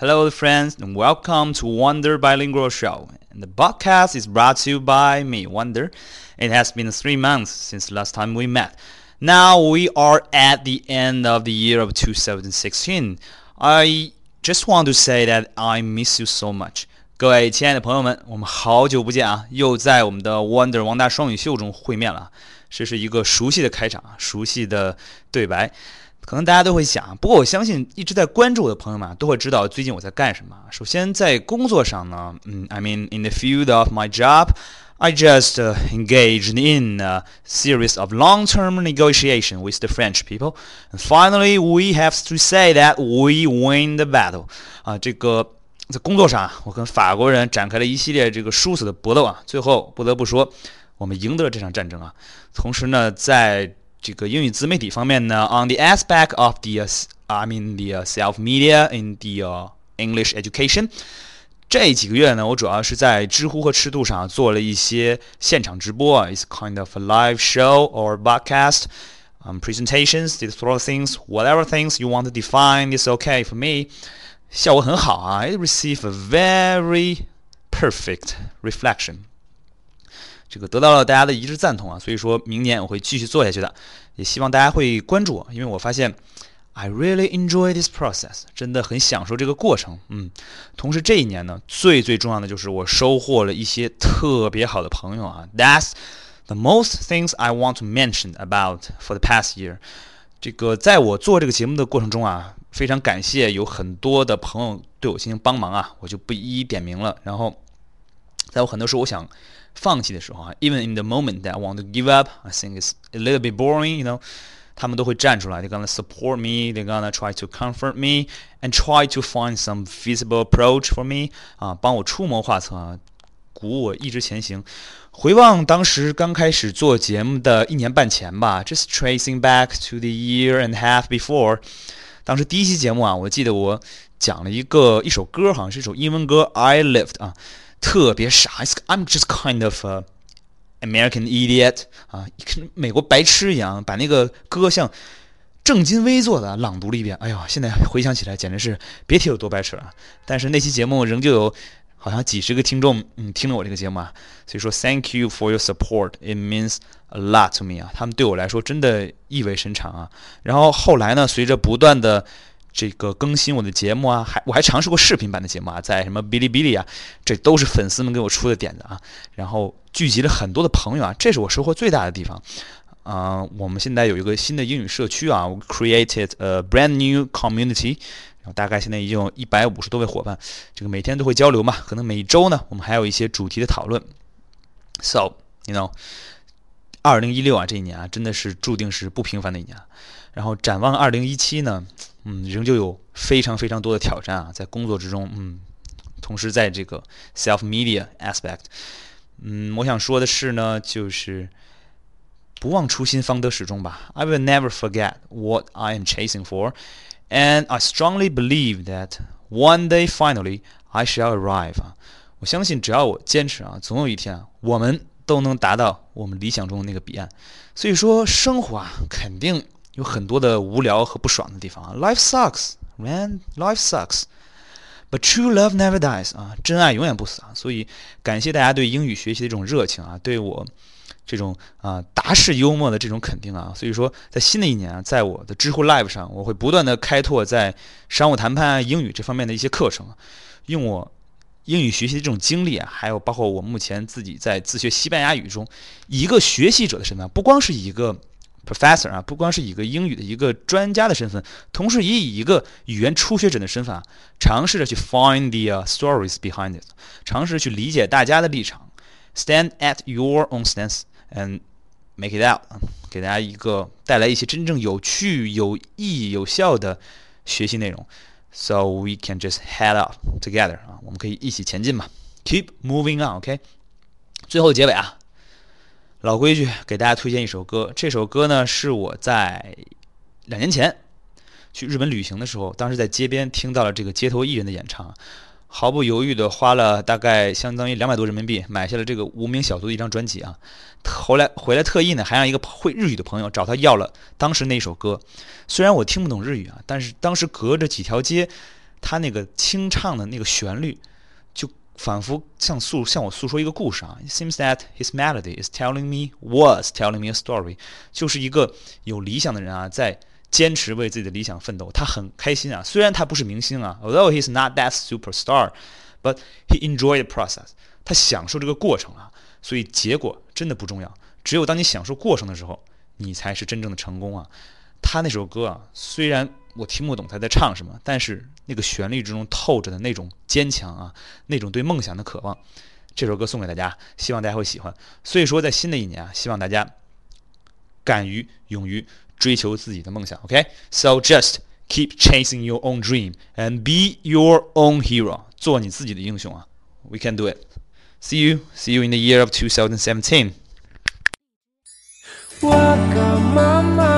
Hello, friends, and welcome to Wonder Bilingual Show. And the podcast is brought to you by me, Wonder. It has been three months since last time we met. Now we are at the end of the year of 2016. I just want to say that I miss you so much. 各位亲爱的朋友们，我们好久不见啊！又在我们的 Wonder 王大双语秀中会面了。这是一个熟悉的开场，熟悉的对白。 可能大家都会想，不过我相信一直在关注我的朋友们都会知道最近我在干什么。首先在工作上呢，嗯，I mean in the field of my job, I just engaged in a series of long-term negotiation with the French people, and finally we have to say that we win the battle. 啊，这个在工作上，我跟法国人展开了一系列这个殊死的搏斗啊，最后不得不说，我们赢得了这场战争啊。同时呢，在这个英语自媒体方面呢，on the aspect of the I mean the self media in the English education，这几个月呢，我主要是在知乎和尺度上做了一些现场直播，is kind of a live show or broadcast。Um, presentations, these sort of things, whatever things you want to define is okay for me. 效果很好啊，it receive a very perfect reflection. 这个得到了大家的一致赞同啊，所以说明年我会继续做下去的，也希望大家会关注我，因为我发现 I really enjoy this process，真的很享受这个过程，嗯。同时这一年呢，最最重要的就是我收获了一些特别好的朋友啊，That's the most things I want to mention about for the past year。这个在我做这个节目的过程中啊，非常感谢有很多的朋友对我进行帮忙啊，我就不一一点名了。然后，在我很多时候我想。放弃的时候啊，even in the moment that I want to give up, I think it's a little bit boring, you know，他们都会站出来，they're gonna support me, they're gonna try to comfort me and try to find some feasible approach for me，啊，帮我出谋划策啊，鼓舞我一直前行。回望当时刚开始做节目的一年半前吧，just tracing back to the year and a half before，当时第一期节目啊，我记得我讲了一个一首歌，好像是一首英文歌，I lived 啊。 特别傻，I'm just kind of a American idiot 啊，跟美国白痴一样，把那个歌像正襟危坐的朗读了一遍。哎呦，现在回想起来，简直是别提有多白痴了。但是那期节目仍旧有好像几十个听众，嗯，听了我这个节目啊。所以说，Thank you for your support. It means a lot to me 啊，他们对我来说真的意味深长啊。然后后来呢，随着不断的这个更新我的节目啊，还我还尝试过视频版的节目啊，在什么哔哩哔哩啊，这都是粉丝们给我出的点子啊，然后聚集了很多的朋友啊，这是我收获最大的地方。啊，我们现在有一个新的英语社区啊，created a brand new community，然后大概现在已经有一百五十多位伙伴，这个每天都会交流嘛，可能每周呢，我们还有一些主题的讨论。So you know，二零一六啊，这一年啊，真的是注定是不平凡的一年。然后展望二零一七呢？嗯，仍旧有非常非常多的挑战啊，在工作之中，嗯，同时在这个 self media aspect，嗯，我想说的是呢，就是不忘初心，方得始终吧。I will never forget what I am chasing for, and I strongly believe that one day finally I shall arrive 啊。我相信只要我坚持啊，总有一天啊，我们都能达到我们理想中的那个彼岸。所以说，生活啊，肯定。有很多的无聊和不爽的地方啊。Life sucks, man. Life sucks. But true love never dies 啊，真爱永远不死啊。所以感谢大家对英语学习的这种热情啊，对我这种啊达式幽默的这种肯定啊。所以说，在新的一年啊，在我的知乎 Live 上，我会不断的开拓在商务谈判、英语这方面的一些课程，用我英语学习的这种经历啊，还有包括我目前自己在自学西班牙语中，一个学习者的身份，不光是一个。Professor 啊，不光是一个英语的一个专家的身份，同时也以一个语言初学者的身份啊，尝试着去 find the stories behind it，尝试去理解大家的立场，stand at your own stance and make it out，给大家一个带来一些真正有趣、有意义、有效的学习内容，so we can just head up together 啊，我们可以一起前进嘛，keep moving on，OK，最后结尾啊。老规矩，给大家推荐一首歌。这首歌呢，是我在两年前去日本旅行的时候，当时在街边听到了这个街头艺人的演唱，毫不犹豫的花了大概相当于两百多人民币买下了这个无名小卒的一张专辑啊。后来回来特意呢，还让一个会日语的朋友找他要了当时那首歌。虽然我听不懂日语啊，但是当时隔着几条街，他那个清唱的那个旋律，就仿佛像诉向我诉说一个故事啊。It seems that his melody is telling me was telling me a story，就是一个有理想的人啊，在坚持为自己的理想奋斗，他很开心啊。虽然他不是明星啊，although he's not that superstar，but he enjoyed the process，他享受这个过程啊。所以结果真的不重要，只有当你享受过程的时候，你才是真正的成功啊。他那首歌啊，虽然我听不懂他在唱什么，但是那个旋律之中透着的那种坚强啊，那种对梦想的渴望，这首歌送给大家，希望大家会喜欢。所以说，在新的一年啊，希望大家敢于勇于追求自己的梦想。OK，so just keep chasing your own dream and be your own hero，做你自己的英雄啊。We can do it. See you, see you in the year of 2017. して